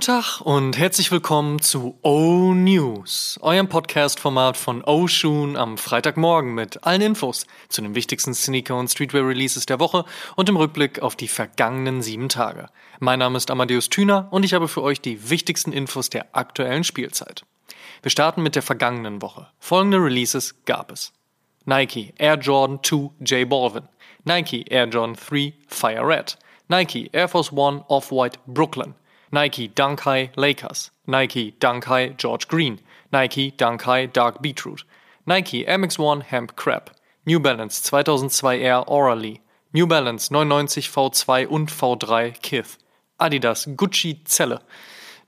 Guten Tag und herzlich willkommen zu O News, eurem Podcast-Format von O Shoon am Freitagmorgen mit allen Infos zu den wichtigsten Sneaker- und Streetwear-Releases der Woche und im Rückblick auf die vergangenen sieben Tage. Mein Name ist Amadeus Thüner und ich habe für euch die wichtigsten Infos der aktuellen Spielzeit. Wir starten mit der vergangenen Woche. Folgende Releases gab es. Nike Air Jordan 2 J Balvin, Nike Air Jordan 3 Fire Red, Nike Air Force One Off-White Brooklyn, Nike Dunk High Lakers, Nike Dunk High George Green, Nike Dunk High Dark Beetroot, Nike MX1 Hemp Crab, New Balance 2002 Air Orally, New Balance 99 V2 und V3 Kith, Adidas Gucci Zelle,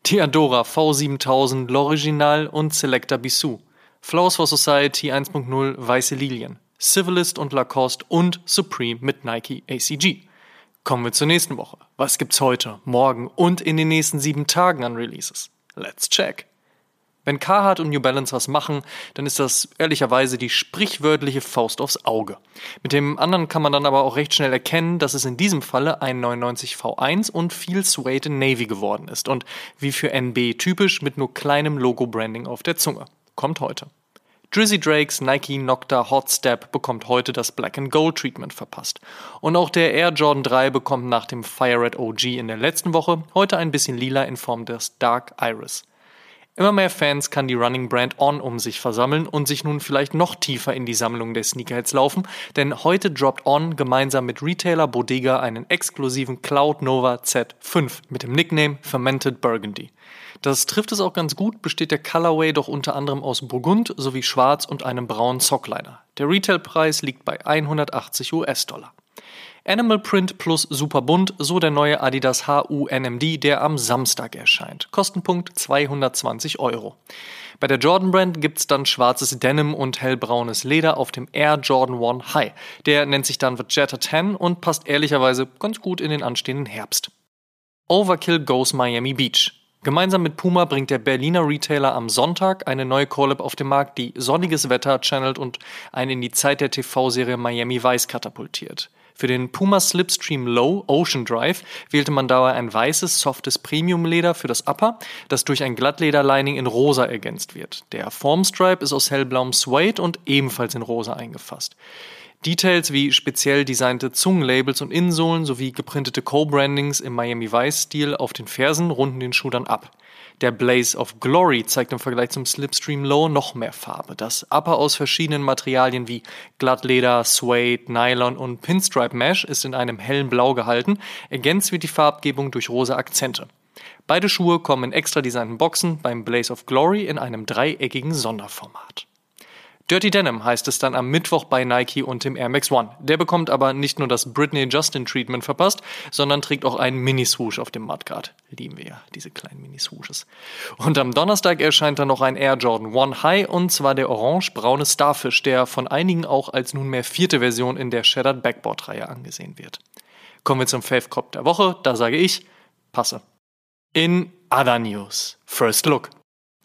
Diadora V7000 L'Original und Selecta Bissou, Flowers for Society 1.0 Weiße Lilien, Civilist und Lacoste und Supreme mit Nike ACG. Kommen wir zur nächsten Woche. Was gibt's heute, morgen und in den nächsten sieben Tagen an Releases? Let's check. Wenn Carhartt und New Balance was machen, dann ist das ehrlicherweise die sprichwörtliche Faust aufs Auge. Mit dem anderen kann man dann aber auch recht schnell erkennen, dass es in diesem Falle ein 99 V1 und viel Suede Navy geworden ist und wie für NB typisch mit nur kleinem Logo-Branding auf der Zunge. Kommt heute. Drizzy Drakes Nike Nocta Hot Step bekommt heute das Black and Gold Treatment verpasst. Und auch der Air Jordan 3 bekommt nach dem Fire Red OG in der letzten Woche heute ein bisschen lila in Form des Dark Iris. Immer mehr Fans kann die Running Brand On um sich versammeln und sich nun vielleicht noch tiefer in die Sammlung der Sneakerheads laufen, denn heute droppt On gemeinsam mit Retailer Bodega einen exklusiven Cloud Nova Z5 mit dem Nickname Fermented Burgundy. Das trifft es auch ganz gut, besteht der Colorway doch unter anderem aus Burgund sowie Schwarz und einem braunen Sockliner. Der Retailpreis liegt bei 180 US-Dollar. Animal Print plus super bunt, so der neue Adidas HU NMD, der am Samstag erscheint. Kostenpunkt 220 Euro. Bei der Jordan Brand gibt's dann schwarzes Denim und hellbraunes Leder auf dem Air Jordan 1 High. Der nennt sich dann Vegeta 10 und passt ehrlicherweise ganz gut in den anstehenden Herbst. Overkill goes Miami Beach. Gemeinsam mit Puma bringt der Berliner Retailer am Sonntag eine neue Collab auf den Markt, die sonniges Wetter channelt und einen in die Zeit der TV-Serie Miami Vice katapultiert. Für den Puma Slipstream Low Ocean Drive wählte man dabei ein weißes, softes Premium-Leder für das Upper, das durch ein Glattleder-Lining in rosa ergänzt wird. Der Formstripe ist aus hellblauem Suede und ebenfalls in rosa eingefasst. Details wie speziell designte Zungenlabels und Innensohlen sowie geprintete Co-Brandings im Miami Vice-Stil auf den Fersen runden den Schuh dann ab. Der Blaze of Glory zeigt im Vergleich zum Slipstream Low noch mehr Farbe. Das Upper aus verschiedenen Materialien wie Glattleder, Suede, Nylon und Pinstripe Mesh ist in einem hellen Blau gehalten. Ergänzt wird die Farbgebung durch rosa Akzente. Beide Schuhe kommen in extra designten Boxen beim Blaze of Glory in einem dreieckigen Sonderformat. Dirty Denim heißt es dann am Mittwoch bei Nike und dem Air Max One. Der bekommt aber nicht nur das Britney Justin Treatment verpasst, sondern trägt auch einen Mini-Swoosh auf dem Mudguard. Lieben wir ja, diese kleinen Mini-Swooshes. Und am Donnerstag erscheint dann noch ein Air Jordan One High und zwar der orange-braune Starfish, der von einigen auch als nunmehr vierte Version in der Shattered Backboard-Reihe angesehen wird. Kommen wir zum Fave Cop der Woche, da sage ich, passe. In Other News. First Look.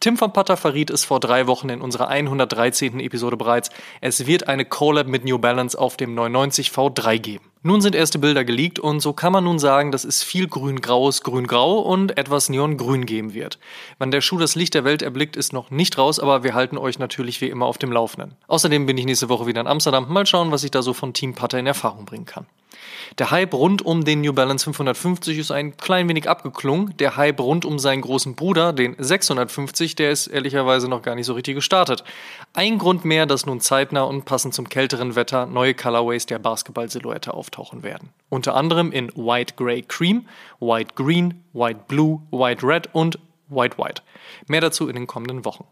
Tim von Potter verriet es vor drei Wochen in unserer 113. Episode bereits. Es wird eine Collab mit New Balance auf dem 990 V3 geben. Nun sind erste Bilder geleakt und so kann man nun sagen, dass es viel grün-graues Grün-Grau und etwas Neon-Grün geben wird. Wann der Schuh das Licht der Welt erblickt, ist noch nicht raus, aber wir halten euch natürlich wie immer auf dem Laufenden. Außerdem bin ich nächste Woche wieder in Amsterdam. Mal schauen, was ich da so von Team Potter in Erfahrung bringen kann. Der Hype rund um den New Balance 550 ist ein klein wenig abgeklungen. Der Hype rund um seinen großen Bruder, den 650, der ist ehrlicherweise noch gar nicht so richtig gestartet. Ein Grund mehr, dass nun zeitnah und passend zum kälteren Wetter neue Colorways der Basketball-Silhouette auftauchen werden. Unter anderem in White Grey Cream, White Green, White Blue, White Red und White White. Mehr dazu in den kommenden Wochen.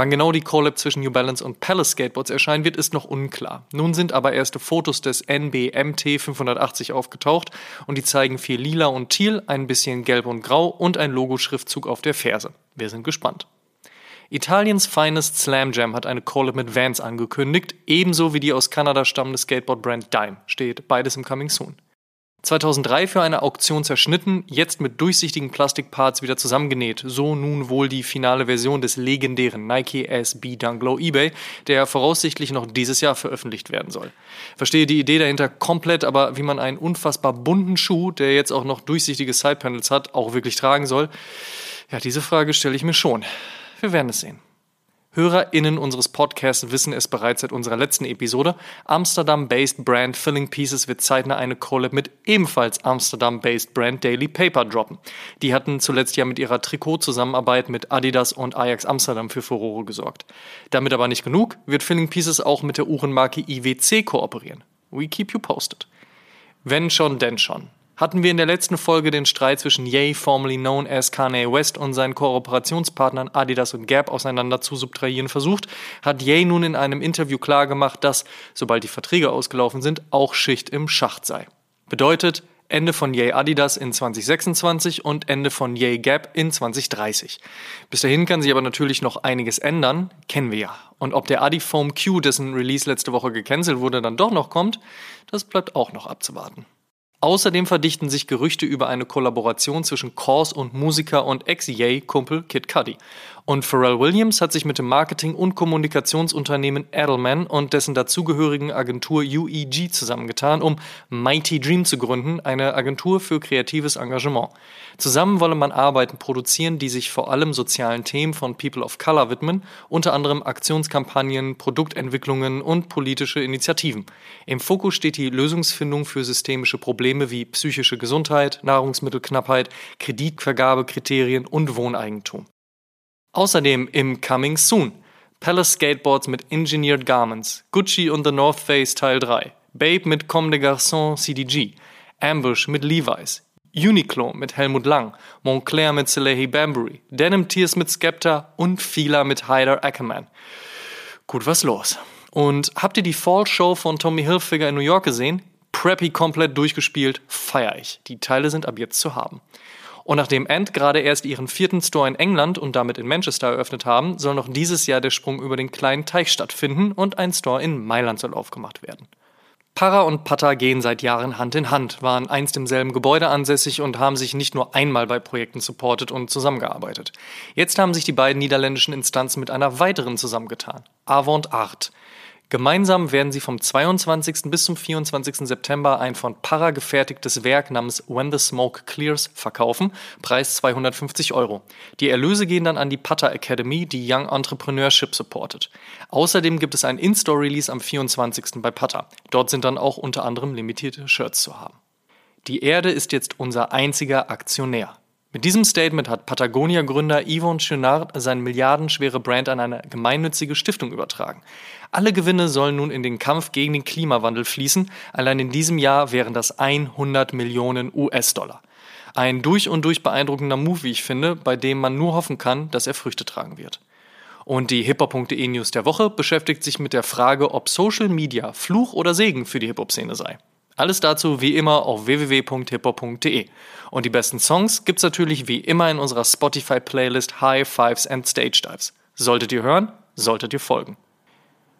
Wann genau die Collab zwischen New Balance und Palace Skateboards erscheinen wird, ist noch unklar. Nun sind aber erste Fotos des NBMT 580 aufgetaucht und die zeigen viel lila und teal, ein bisschen gelb und grau und ein Logo-Schriftzug auf der Ferse. Wir sind gespannt. Italiens Finest Slam Jam hat eine Collab mit Vans angekündigt, ebenso wie die aus Kanada stammende Skateboard-Brand Dime. Steht beides im Coming Soon. 2003 für eine Auktion zerschnitten, jetzt mit durchsichtigen Plastikparts wieder zusammengenäht. So nun wohl die finale Version des legendären Nike SB Dunk Low eBay, der voraussichtlich noch dieses Jahr veröffentlicht werden soll. Verstehe die Idee dahinter komplett, aber wie man einen unfassbar bunten Schuh, der jetzt auch noch durchsichtige Sidepanels hat, auch wirklich tragen soll, ja, diese Frage stelle ich mir schon. Wir werden es sehen. HörerInnen unseres Podcasts wissen es bereits seit unserer letzten Episode. Amsterdam-based Brand Filling Pieces wird zeitnah eine Collab mit ebenfalls Amsterdam-based Brand Daily Paper droppen. Die hatten zuletzt ja mit ihrer Trikotzusammenarbeit mit Adidas und Ajax Amsterdam für Furore gesorgt. Damit aber nicht genug, wird Filling Pieces auch mit der Uhrenmarke IWC kooperieren. We keep you posted. Wenn schon, denn schon hatten wir in der letzten Folge den Streit zwischen Ye, formerly known as Kanye West, und seinen Kooperationspartnern Adidas und Gap auseinander zu subtrahieren versucht, hat Ye nun in einem Interview klargemacht, dass, sobald die Verträge ausgelaufen sind, auch Schicht im Schacht sei. Bedeutet, Ende von Yay Adidas in 2026 und Ende von Yay Gap in 2030. Bis dahin kann sich aber natürlich noch einiges ändern, kennen wir ja. Und ob der Adifoam Q, dessen Release letzte Woche gecancelt wurde, dann doch noch kommt, das bleibt auch noch abzuwarten. Außerdem verdichten sich Gerüchte über eine Kollaboration zwischen Cause und Musiker und Ex-Yay-Kumpel Kid Cudi. Und Pharrell Williams hat sich mit dem Marketing- und Kommunikationsunternehmen Edelman und dessen dazugehörigen Agentur UEG zusammengetan, um Mighty Dream zu gründen, eine Agentur für kreatives Engagement. Zusammen wolle man Arbeiten produzieren, die sich vor allem sozialen Themen von People of Color widmen, unter anderem Aktionskampagnen, Produktentwicklungen und politische Initiativen. Im Fokus steht die Lösungsfindung für systemische Probleme wie psychische Gesundheit, Nahrungsmittelknappheit, Kreditvergabekriterien und Wohneigentum. Außerdem im Coming Soon Palace Skateboards mit Engineered Garments, Gucci und The North Face Teil 3, Babe mit Comme des Garçons CDG, Ambush mit Levi's, Uniqlo mit Helmut Lang, Montclair mit Salehi Bambury, Denim Tears mit Skepta und Fila mit Hyder Ackerman. Gut, was los? Und habt ihr die Fall Show von Tommy Hilfiger in New York gesehen? Preppy komplett durchgespielt, feier ich. Die Teile sind ab jetzt zu haben. Und nachdem Ant gerade erst ihren vierten Store in England und damit in Manchester eröffnet haben, soll noch dieses Jahr der Sprung über den kleinen Teich stattfinden und ein Store in Mailand soll aufgemacht werden. Para und Pata gehen seit Jahren Hand in Hand, waren einst im selben Gebäude ansässig und haben sich nicht nur einmal bei Projekten supportet und zusammengearbeitet. Jetzt haben sich die beiden niederländischen Instanzen mit einer weiteren zusammengetan, Avant Art. Gemeinsam werden sie vom 22. bis zum 24. September ein von Para gefertigtes Werk namens When the Smoke Clears verkaufen, Preis 250 Euro. Die Erlöse gehen dann an die Pata Academy, die Young Entrepreneurship supportet. Außerdem gibt es ein In-Store-Release am 24. bei Pata. Dort sind dann auch unter anderem limitierte Shirts zu haben. Die Erde ist jetzt unser einziger Aktionär. Mit diesem Statement hat Patagonia-Gründer Yvon Chouinard seine milliardenschwere Brand an eine gemeinnützige Stiftung übertragen. Alle Gewinne sollen nun in den Kampf gegen den Klimawandel fließen. Allein in diesem Jahr wären das 100 Millionen US-Dollar. Ein durch und durch beeindruckender Move, wie ich finde, bei dem man nur hoffen kann, dass er Früchte tragen wird. Und die hiphop.de News der Woche beschäftigt sich mit der Frage, ob Social Media Fluch oder Segen für die Hip-Hop-Szene sei. Alles dazu wie immer auf www.hiphop.de. Und die besten Songs gibt's natürlich wie immer in unserer Spotify-Playlist High Fives and Stage Dives. Solltet ihr hören, solltet ihr folgen.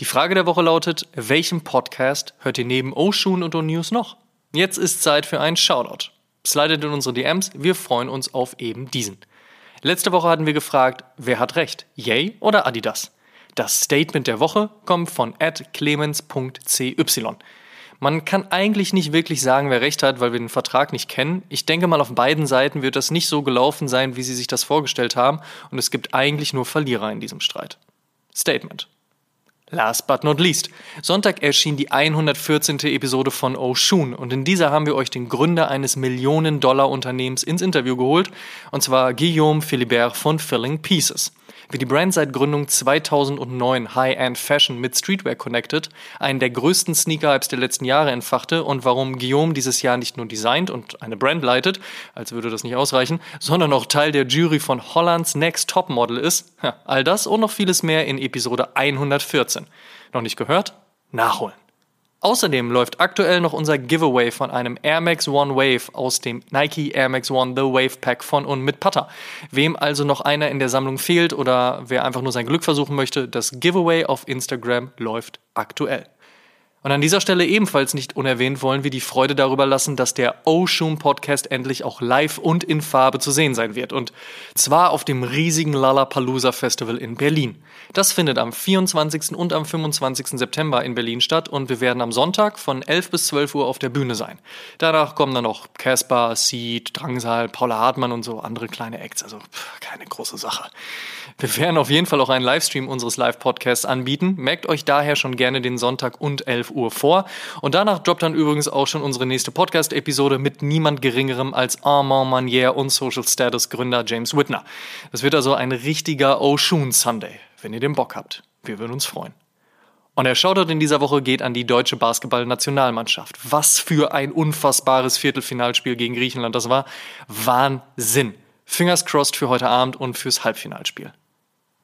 Die Frage der Woche lautet, welchen Podcast hört ihr neben Oshun und O-News noch? Jetzt ist Zeit für einen Shoutout. Slidet in unsere DMs, wir freuen uns auf eben diesen. Letzte Woche hatten wir gefragt, wer hat recht, Yay oder Adidas? Das Statement der Woche kommt von clemens.cy. Man kann eigentlich nicht wirklich sagen, wer recht hat, weil wir den Vertrag nicht kennen. Ich denke mal, auf beiden Seiten wird das nicht so gelaufen sein, wie sie sich das vorgestellt haben, und es gibt eigentlich nur Verlierer in diesem Streit. Statement. Last but not least. Sonntag erschien die 114. Episode von Oshun und in dieser haben wir euch den Gründer eines Millionen-Dollar-Unternehmens ins Interview geholt, und zwar Guillaume Philibert von Filling Pieces. Wie die Brand seit Gründung 2009 High-End Fashion mit Streetwear connected, einen der größten Sneaker-Hypes der letzten Jahre entfachte und warum Guillaume dieses Jahr nicht nur designt und eine Brand leitet, als würde das nicht ausreichen, sondern auch Teil der Jury von Hollands Next Top Model ist. All das und noch vieles mehr in Episode 114. Noch nicht gehört? Nachholen. Außerdem läuft aktuell noch unser Giveaway von einem Air Max One Wave aus dem Nike Air Max One The Wave Pack von und mit Putter. Wem also noch einer in der Sammlung fehlt oder wer einfach nur sein Glück versuchen möchte, das Giveaway auf Instagram läuft aktuell. Und an dieser Stelle ebenfalls nicht unerwähnt wollen wir die Freude darüber lassen, dass der Oshun Podcast endlich auch live und in Farbe zu sehen sein wird. Und zwar auf dem riesigen Lollapalooza Festival in Berlin. Das findet am 24. und am 25. September in Berlin statt und wir werden am Sonntag von 11 bis 12 Uhr auf der Bühne sein. Danach kommen dann noch Casper, Seed, Drangsal, Paula Hartmann und so andere kleine Acts. Also pff, keine große Sache. Wir werden auf jeden Fall auch einen Livestream unseres Live-Podcasts anbieten. Merkt euch daher schon gerne den Sonntag und 11 Uhr vor. Und danach droppt dann übrigens auch schon unsere nächste Podcast-Episode mit niemand Geringerem als Armand Manier und Social Status Gründer James Whitner. Das wird also ein richtiger Oshun Sunday, wenn ihr den Bock habt. Wir würden uns freuen. Und der Shoutout in dieser Woche geht an die deutsche Basketball-Nationalmannschaft. Was für ein unfassbares Viertelfinalspiel gegen Griechenland das war. Wahnsinn. Fingers crossed für heute Abend und fürs Halbfinalspiel.